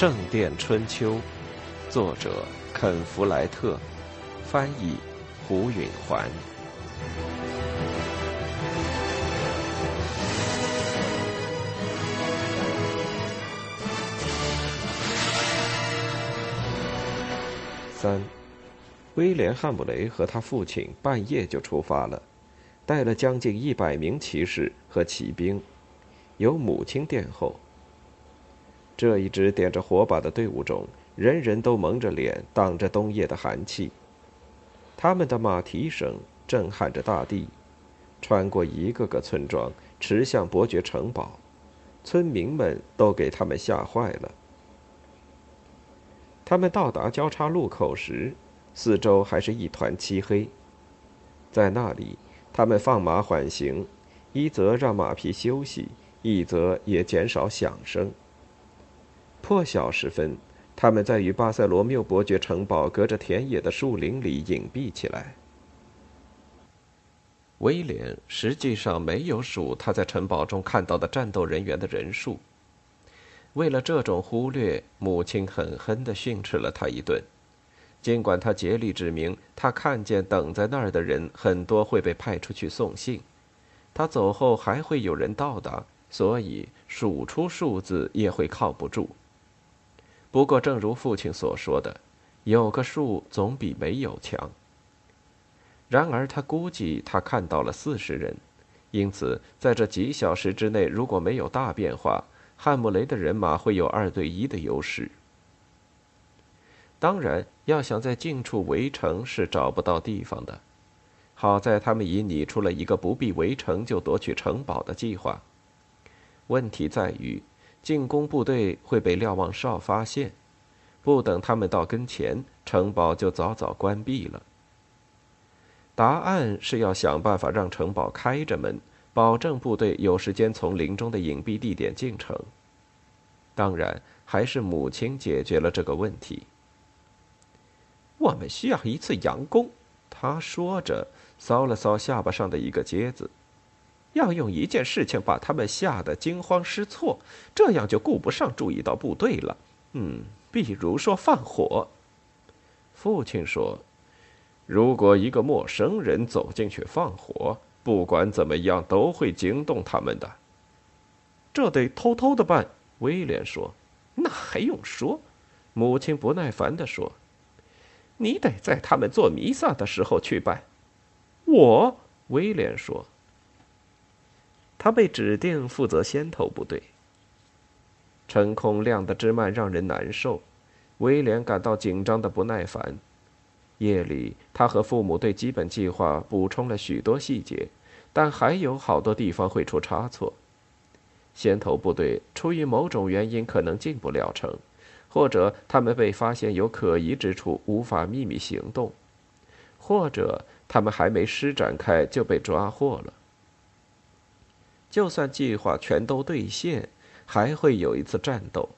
圣殿春秋》，作者肯·弗莱特，翻译胡允环。三，威廉·汉姆雷和他父亲半夜就出发了，带了将近一百名骑士和骑兵，由母亲殿后。这一支点着火把的队伍中，人人都蒙着脸，挡着冬夜的寒气。他们的马蹄声震撼着大地，穿过一个个村庄，驰向伯爵城堡。村民们都给他们吓坏了。他们到达交叉路口时，四周还是一团漆黑。在那里，他们放马缓行，一则让马匹休息，一则也减少响声。破晓时分，他们在与巴塞罗缪伯爵城堡隔着田野的树林里隐蔽起来。威廉实际上没有数他在城堡中看到的战斗人员的人数。为了这种忽略，母亲狠狠地训斥了他一顿。尽管他竭力指明，他看见等在那儿的人很多会被派出去送信，他走后还会有人到达，所以数出数字也会靠不住。不过，正如父亲所说的，有个数总比没有强。然而，他估计他看到了四十人，因此在这几小时之内，如果没有大变化，汉姆雷的人马会有二对一的优势。当然，要想在近处围城是找不到地方的。好在他们已拟出了一个不必围城就夺取城堡的计划。问题在于。进攻部队会被瞭望哨发现，不等他们到跟前，城堡就早早关闭了。答案是要想办法让城堡开着门，保证部队有时间从林中的隐蔽地点进城。当然，还是母亲解决了这个问题。我们需要一次佯攻，他说着，搔了搔下巴上的一个疖子。要用一件事情把他们吓得惊慌失措，这样就顾不上注意到部队了。嗯，比如说放火。父亲说：“如果一个陌生人走进去放火，不管怎么样都会惊动他们的。”这得偷偷的办。威廉说：“那还用说？”母亲不耐烦地说：“你得在他们做弥撒的时候去办。”我，威廉说。他被指定负责先头部队。晨空亮得之慢让人难受，威廉感到紧张的不耐烦。夜里，他和父母对基本计划补充了许多细节，但还有好多地方会出差错。先头部队出于某种原因可能进不了城，或者他们被发现有可疑之处，无法秘密行动，或者他们还没施展开就被抓获了。就算计划全都兑现，还会有一次战斗，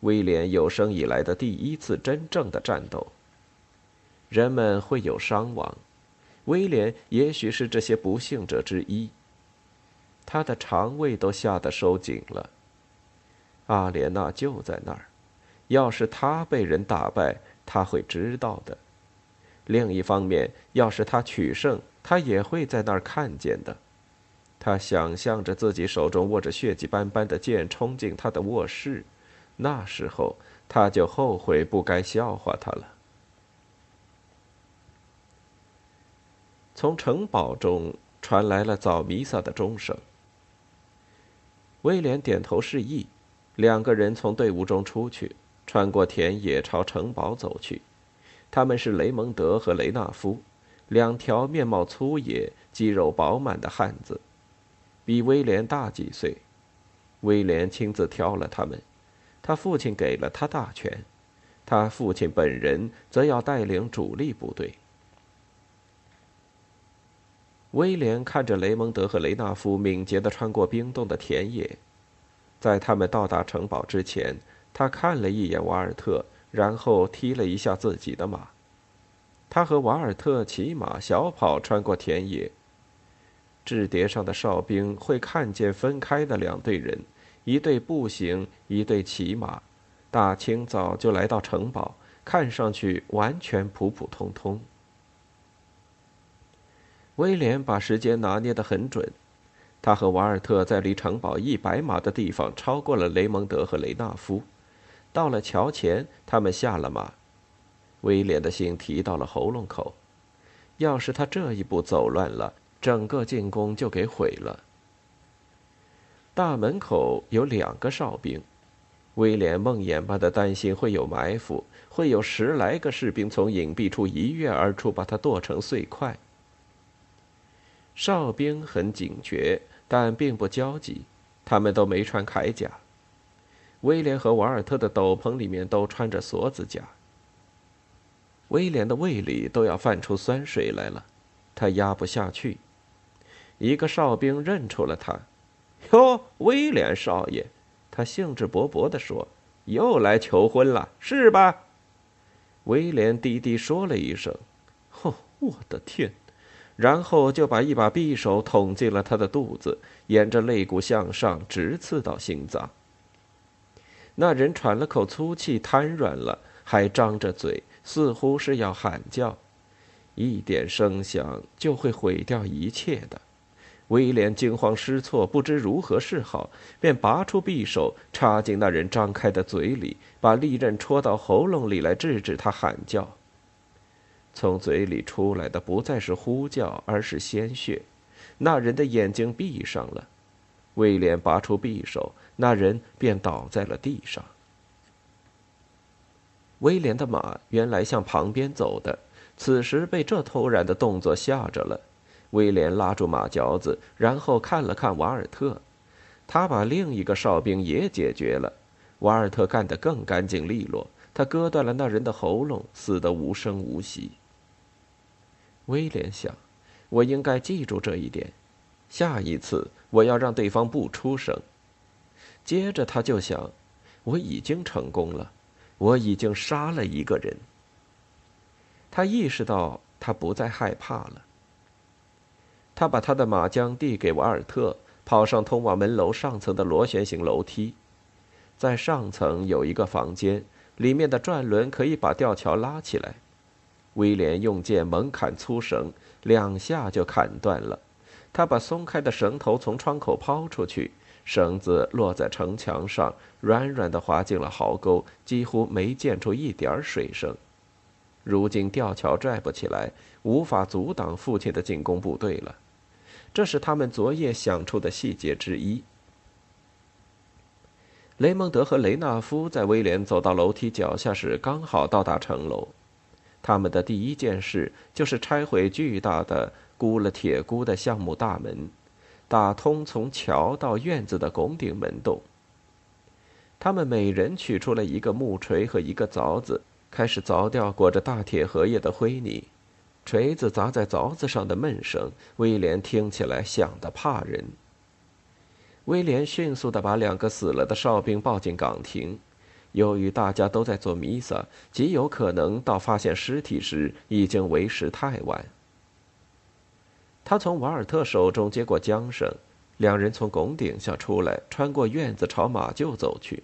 威廉有生以来的第一次真正的战斗。人们会有伤亡，威廉也许是这些不幸者之一。他的肠胃都吓得收紧了。阿莲娜就在那儿，要是他被人打败，他会知道的。另一方面，要是他取胜，他也会在那儿看见的。他想象着自己手中握着血迹斑斑的剑冲进他的卧室，那时候他就后悔不该笑话他了。从城堡中传来了早弥撒的钟声。威廉点头示意，两个人从队伍中出去，穿过田野朝城堡走去。他们是雷蒙德和雷纳夫，两条面貌粗野、肌肉饱满的汉子。比威廉大几岁，威廉亲自挑了他们，他父亲给了他大权，他父亲本人则要带领主力部队。威廉看着雷蒙德和雷纳夫敏捷地穿过冰冻的田野，在他们到达城堡之前，他看了一眼瓦尔特，然后踢了一下自己的马。他和瓦尔特骑马小跑穿过田野。制叠上的哨兵会看见分开的两队人，一队步行，一队骑马，大清早就来到城堡，看上去完全普普通通。威廉把时间拿捏得很准，他和瓦尔特在离城堡一百码的地方超过了雷蒙德和雷纳夫。到了桥前，他们下了马。威廉的心提到了喉咙口，要是他这一步走乱了，整个进攻就给毁了。大门口有两个哨兵，威廉梦魇般的担心会有埋伏，会有十来个士兵从隐蔽处一跃而出，把他剁成碎块。哨兵很警觉，但并不焦急，他们都没穿铠甲。威廉和瓦尔特的斗篷里面都穿着锁子甲。威廉的胃里都要泛出酸水来了，他压不下去。一个哨兵认出了他，“哟，威廉少爷！”他兴致勃勃地说，“又来求婚了，是吧？”威廉低低说了一声，“哦，我的天！”然后就把一把匕首捅进了他的肚子，沿着肋骨向上，直刺到心脏。那人喘了口粗气，瘫软了，还张着嘴，似乎是要喊叫。一点声响就会毁掉一切的。威廉惊慌失措，不知如何是好，便拔出匕首，插进那人张开的嘴里，把利刃戳到喉咙里来，制止他喊叫。从嘴里出来的不再是呼叫，而是鲜血。那人的眼睛闭上了。威廉拔出匕首，那人便倒在了地上。威廉的马原来向旁边走的，此时被这突然的动作吓着了。威廉拉住马嚼子，然后看了看瓦尔特，他把另一个哨兵也解决了。瓦尔特干得更干净利落，他割断了那人的喉咙，死得无声无息。威廉想，我应该记住这一点。下一次我要让对方不出声。接着他就想，我已经成功了，我已经杀了一个人。他意识到他不再害怕了。他把他的马缰递给瓦尔特，跑上通往门楼上层的螺旋形楼梯。在上层有一个房间，里面的转轮可以把吊桥拉起来。威廉用剑猛砍粗绳，两下就砍断了。他把松开的绳头从窗口抛出去，绳子落在城墙上，软软的滑进了壕沟，几乎没溅出一点水声。如今吊桥拽不起来，无法阻挡父亲的进攻部队了。这是他们昨夜想出的细节之一。雷蒙德和雷纳夫在威廉走到楼梯脚下时，刚好到达城楼。他们的第一件事就是拆毁巨大的。箍了铁箍的橡木大门，打通从桥到院子的拱顶门洞。他们每人取出了一个木锤和一个凿子，开始凿掉裹着大铁荷叶的灰泥。锤子砸在凿子上的闷声，威廉听起来响得怕人。威廉迅速地把两个死了的哨兵抱进岗亭。由于大家都在做弥撒，极有可能到发现尸体时已经为时太晚。他从瓦尔特手中接过缰绳，两人从拱顶下出来，穿过院子朝马厩走去。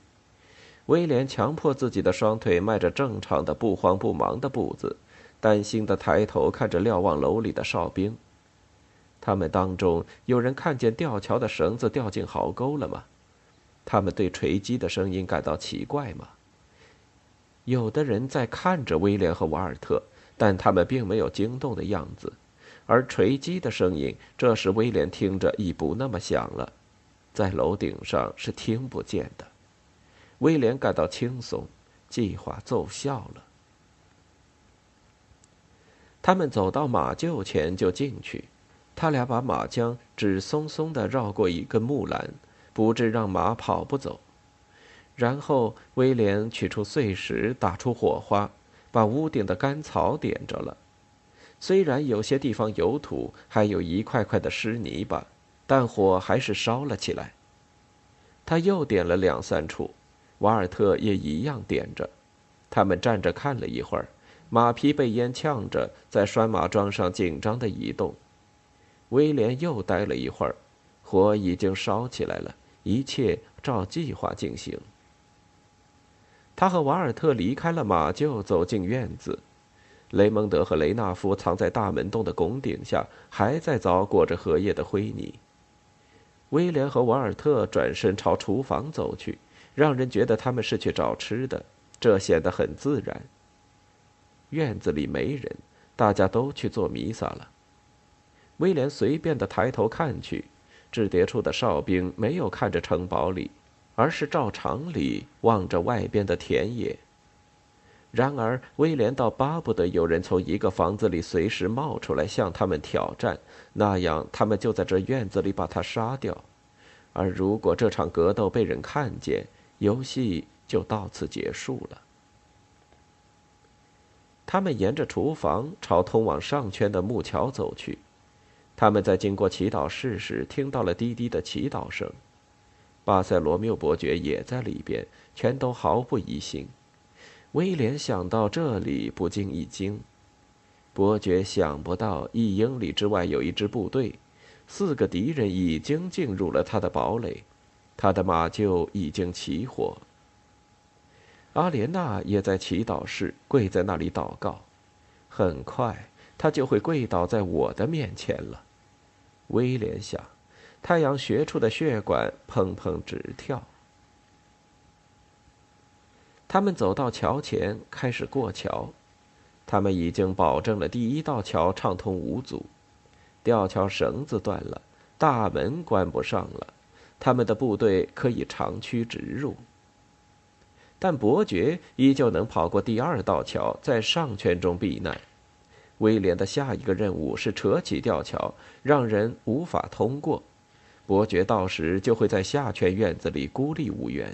威廉强迫自己的双腿迈着正常的、不慌不忙的步子，担心地抬头看着瞭望楼里的哨兵。他们当中有人看见吊桥的绳子掉进壕沟了吗？他们对锤击的声音感到奇怪吗？有的人在看着威廉和瓦尔特，但他们并没有惊动的样子。而锤击的声音，这时威廉听着已不那么响了，在楼顶上是听不见的。威廉感到轻松，计划奏效了。他们走到马厩前就进去，他俩把马缰只松松的绕过一根木栏，不致让马跑不走。然后威廉取出碎石，打出火花，把屋顶的干草点着了。虽然有些地方有土，还有一块块的湿泥巴，但火还是烧了起来。他又点了两三处，瓦尔特也一样点着。他们站着看了一会儿，马匹被烟呛着，在拴马桩上紧张地移动。威廉又待了一会儿，火已经烧起来了，一切照计划进行。他和瓦尔特离开了马厩，走进院子。雷蒙德和雷纳夫藏在大门洞的拱顶下，还在凿裹着荷叶的灰泥。威廉和瓦尔特转身朝厨房走去，让人觉得他们是去找吃的，这显得很自然。院子里没人，大家都去做弥撒了。威廉随便的抬头看去，制叠处的哨兵没有看着城堡里，而是照常里望着外边的田野。然而，威廉倒巴不得有人从一个房子里随时冒出来向他们挑战，那样他们就在这院子里把他杀掉。而如果这场格斗被人看见，游戏就到此结束了。他们沿着厨房朝通往上圈的木桥走去。他们在经过祈祷室时，听到了滴滴的祈祷声。巴塞罗缪伯爵也在里边，全都毫不疑心。威廉想到这里，不禁一惊。伯爵想不到一英里之外有一支部队，四个敌人已经进入了他的堡垒，他的马厩已经起火。阿莲娜也在祈祷室跪在那里祷告，很快她就会跪倒在我的面前了。威廉想，太阳穴处的血管砰砰直跳。他们走到桥前，开始过桥。他们已经保证了第一道桥畅通无阻。吊桥绳子断了，大门关不上了，他们的部队可以长驱直入。但伯爵依旧能跑过第二道桥，在上圈中避难。威廉的下一个任务是扯起吊桥，让人无法通过。伯爵到时就会在下圈院子里孤立无援。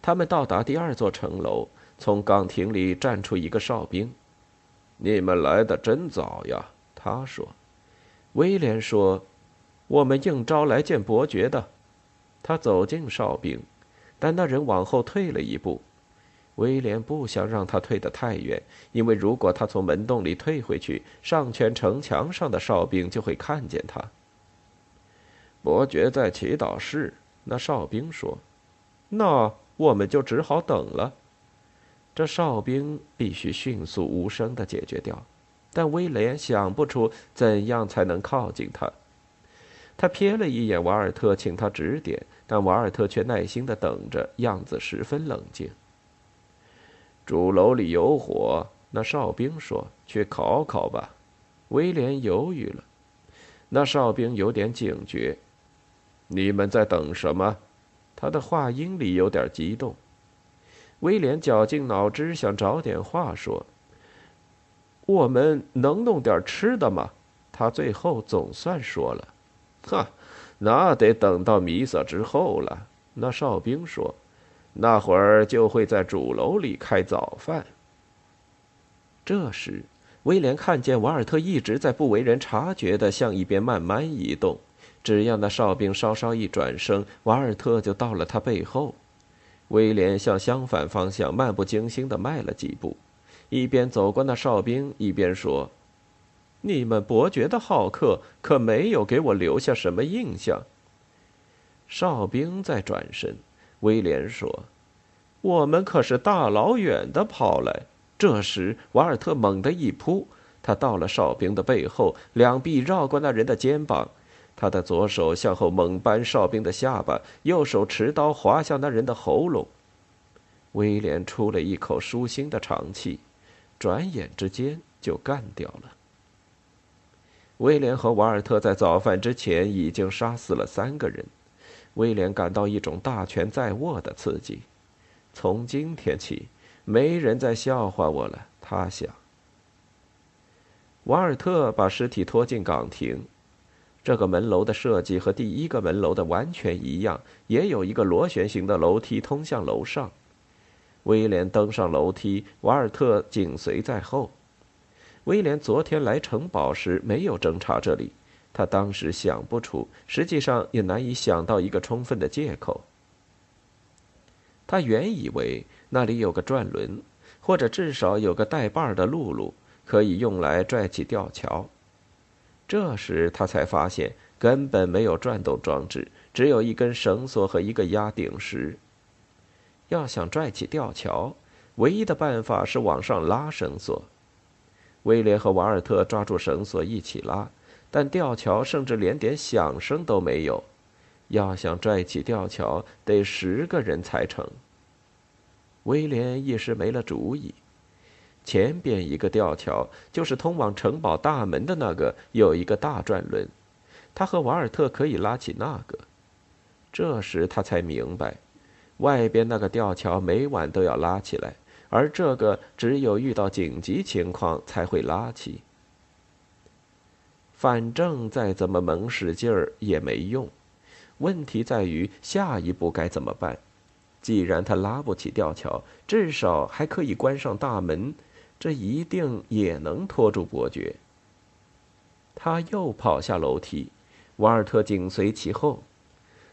他们到达第二座城楼，从岗亭里站出一个哨兵。“你们来的真早呀。”他说。威廉说：“我们应招来见伯爵的。”他走近哨兵，但那人往后退了一步。威廉不想让他退得太远，因为如果他从门洞里退回去，上圈城墙上的哨兵就会看见他。伯爵在祈祷室，那哨兵说：“那。”我们就只好等了。这哨兵必须迅速无声的解决掉，但威廉想不出怎样才能靠近他。他瞥了一眼瓦尔特，请他指点，但瓦尔特却耐心的等着，样子十分冷静。主楼里有火，那哨兵说：“去烤烤吧。”威廉犹豫了。那哨兵有点警觉：“你们在等什么？”他的话音里有点激动。威廉绞尽脑汁想找点话说：“我们能弄点吃的吗？”他最后总算说了：“哈，那得等到弥撒之后了。”那哨兵说：“那会儿就会在主楼里开早饭。”这时，威廉看见瓦尔特一直在不为人察觉的向一边慢慢移动。只要那哨兵稍稍一转身，瓦尔特就到了他背后。威廉向相反方向漫不经心地迈了几步，一边走过那哨兵，一边说：“你们伯爵的好客可没有给我留下什么印象。”哨兵在转身，威廉说：“我们可是大老远的跑来。”这时，瓦尔特猛地一扑，他到了哨兵的背后，两臂绕过那人的肩膀。他的左手向后猛扳哨兵的下巴，右手持刀划向那人的喉咙。威廉出了一口舒心的长气，转眼之间就干掉了。威廉和瓦尔特在早饭之前已经杀死了三个人，威廉感到一种大权在握的刺激。从今天起，没人再笑话我了，他想。瓦尔特把尸体拖进岗亭。这个门楼的设计和第一个门楼的完全一样，也有一个螺旋形的楼梯通向楼上。威廉登上楼梯，瓦尔特紧随在后。威廉昨天来城堡时没有侦查这里，他当时想不出，实际上也难以想到一个充分的借口。他原以为那里有个转轮，或者至少有个带把的辘轳，可以用来拽起吊桥。这时他才发现根本没有转动装置，只有一根绳索和一个压顶石。要想拽起吊桥，唯一的办法是往上拉绳索。威廉和瓦尔特抓住绳索一起拉，但吊桥甚至连点响声都没有。要想拽起吊桥，得十个人才成。威廉一时没了主意。前边一个吊桥，就是通往城堡大门的那个，有一个大转轮，他和瓦尔特可以拉起那个。这时他才明白，外边那个吊桥每晚都要拉起来，而这个只有遇到紧急情况才会拉起。反正再怎么猛使劲儿也没用。问题在于下一步该怎么办？既然他拉不起吊桥，至少还可以关上大门，这一定也能拖住伯爵。他又跑下楼梯，瓦尔特紧随其后。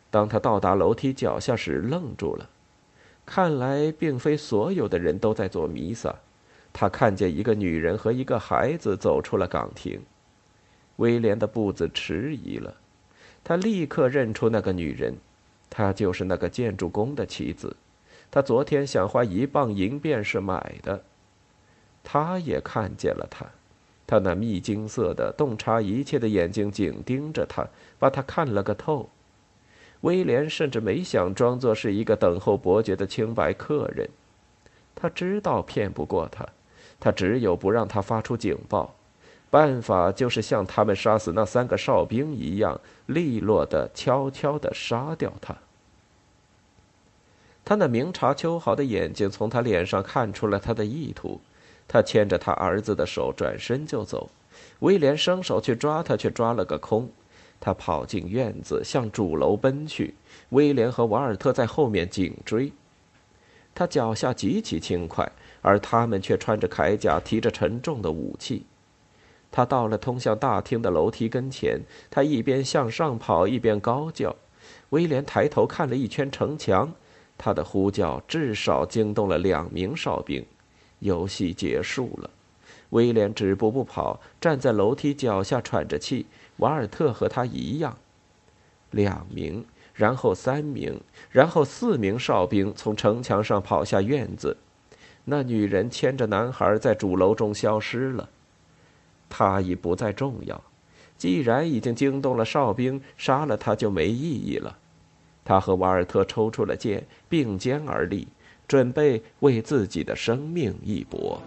当他到达楼梯脚下时，愣住了。看来并非所有的人都在做弥撒。他看见一个女人和一个孩子走出了岗亭。威廉的步子迟疑了。他立刻认出那个女人，她就是那个建筑工的妻子。他昨天想花一磅银便是买的。他也看见了她，他那蜜金色的、洞察一切的眼睛紧盯着他，把他看了个透。威廉甚至没想装作是一个等候伯爵的清白客人。他知道骗不过他，他只有不让他发出警报。办法就是像他们杀死那三个哨兵一样，利落的、悄悄的杀掉他。他那明察秋毫的眼睛从他脸上看出了他的意图。他牵着他儿子的手转身就走。威廉伸手去抓他，却抓了个空。他跑进院子，向主楼奔去。威廉和瓦尔特在后面紧追。他脚下极其轻快，而他们却穿着铠甲，提着沉重的武器。他到了通向大厅的楼梯跟前，他一边向上跑，一边高叫。威廉抬头看了一圈城墙，他的呼叫至少惊动了两名哨兵。游戏结束了，威廉止步不跑，站在楼梯脚下喘着气。瓦尔特和他一样。两名，然后三名，然后四名哨兵从城墙上跑下院子。那女人牵着男孩在主楼中消失了。他已不再重要，既然已经惊动了哨兵，杀了他就没意义了。他和瓦尔特抽出了剑，并肩而立，准备为自己的生命一搏。